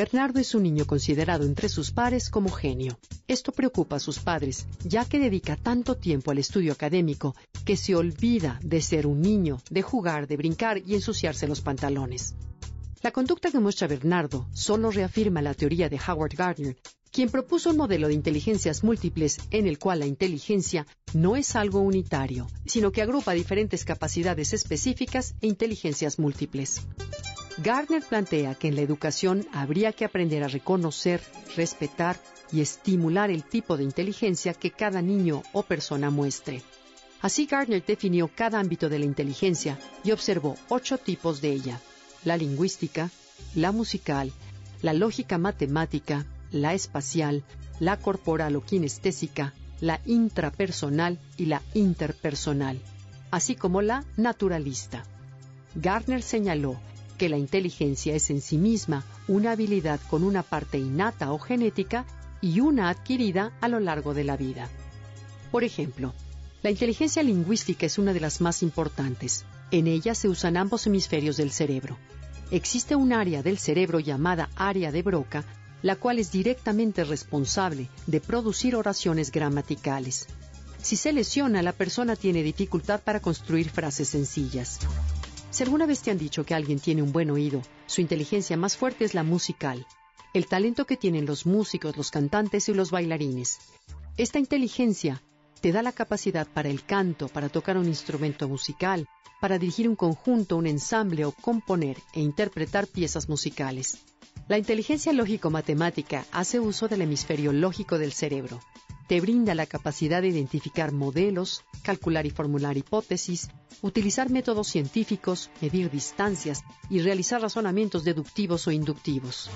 Bernardo es un niño considerado entre sus pares como genio. Esto preocupa a sus padres, ya que dedica tanto tiempo al estudio académico que se olvida de ser un niño, de jugar, de brincar y ensuciarse los pantalones. La conducta que muestra Bernardo solo reafirma la teoría de Howard Gardner, quien propuso un modelo de inteligencias múltiples en el cual la inteligencia no es algo unitario, sino que agrupa diferentes capacidades específicas e inteligencias múltiples. Gardner plantea que en la educación habría que aprender a reconocer, respetar y estimular el tipo de inteligencia que cada niño o persona muestre. Así Gardner definió cada ámbito de la inteligencia y observó ocho tipos de ella. La lingüística, la musical, la lógica matemática, la espacial, la corporal o kinestésica, la intrapersonal y la interpersonal, así como la naturalista. Gardner señaló que la inteligencia es en sí misma una habilidad con una parte innata o genética y una adquirida a lo largo de la vida. Por ejemplo, la inteligencia lingüística es una de las más importantes. En ella se usan ambos hemisferios del cerebro. Existe un área del cerebro llamada área de Broca, la cual es directamente responsable de producir oraciones gramaticales. Si se lesiona, la persona tiene dificultad para construir frases sencillas. Si alguna vez te han dicho que alguien tiene un buen oído, su inteligencia más fuerte es la musical, el talento que tienen los músicos, los cantantes y los bailarines. Esta inteligencia te da la capacidad para el canto, para tocar un instrumento musical, para dirigir un conjunto, un ensamble o componer e interpretar piezas musicales. La inteligencia lógico-matemática hace uso del hemisferio lógico del cerebro. Te brinda la capacidad de identificar modelos, calcular y formular hipótesis, utilizar métodos científicos, medir distancias y realizar razonamientos deductivos o inductivos.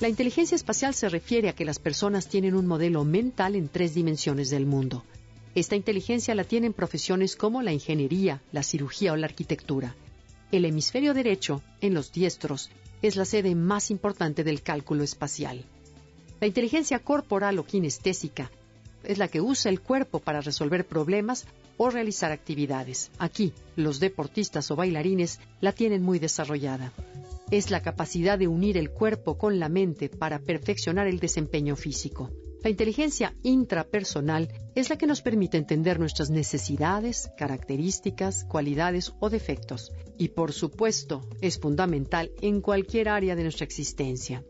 La inteligencia espacial se refiere a que las personas tienen un modelo mental en tres dimensiones del mundo. Esta inteligencia la tienen profesiones como la ingeniería, la cirugía o la arquitectura. El hemisferio derecho, en los diestros, es la sede más importante del cálculo espacial. La inteligencia corporal o kinestésica es la que usa el cuerpo para resolver problemas o realizar actividades. Aquí, los deportistas o bailarines la tienen muy desarrollada. Es la capacidad de unir el cuerpo con la mente para perfeccionar el desempeño físico. La inteligencia intrapersonal es la que nos permite entender nuestras necesidades, características, cualidades o defectos. Y por supuesto, es fundamental en cualquier área de nuestra existencia.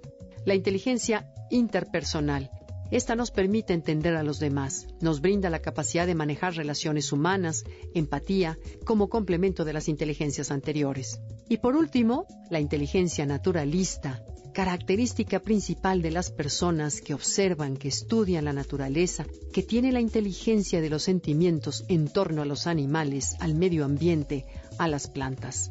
La inteligencia interpersonal esta nos permite entender a los demás, nos brinda la capacidad de manejar relaciones humanas, empatía, como complemento de las inteligencias anteriores. Y por último, la inteligencia naturalista, característica principal de las personas que observan, que estudian la naturaleza, que tiene la inteligencia de los sentimientos en torno a los animales, al medio ambiente, a las plantas.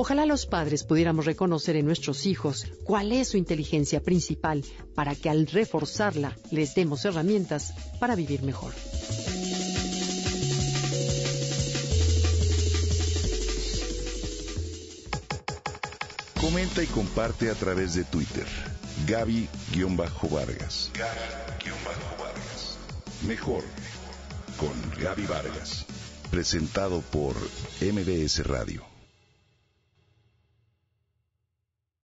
Ojalá los padres pudiéramos reconocer en nuestros hijos cuál es su inteligencia principal para que al reforzarla les demos herramientas para vivir mejor. Comenta y comparte a través de Twitter. Gaby-Vargas. Gaby-Vargas. Mejor con Gaby Vargas. Presentado por MBS Radio.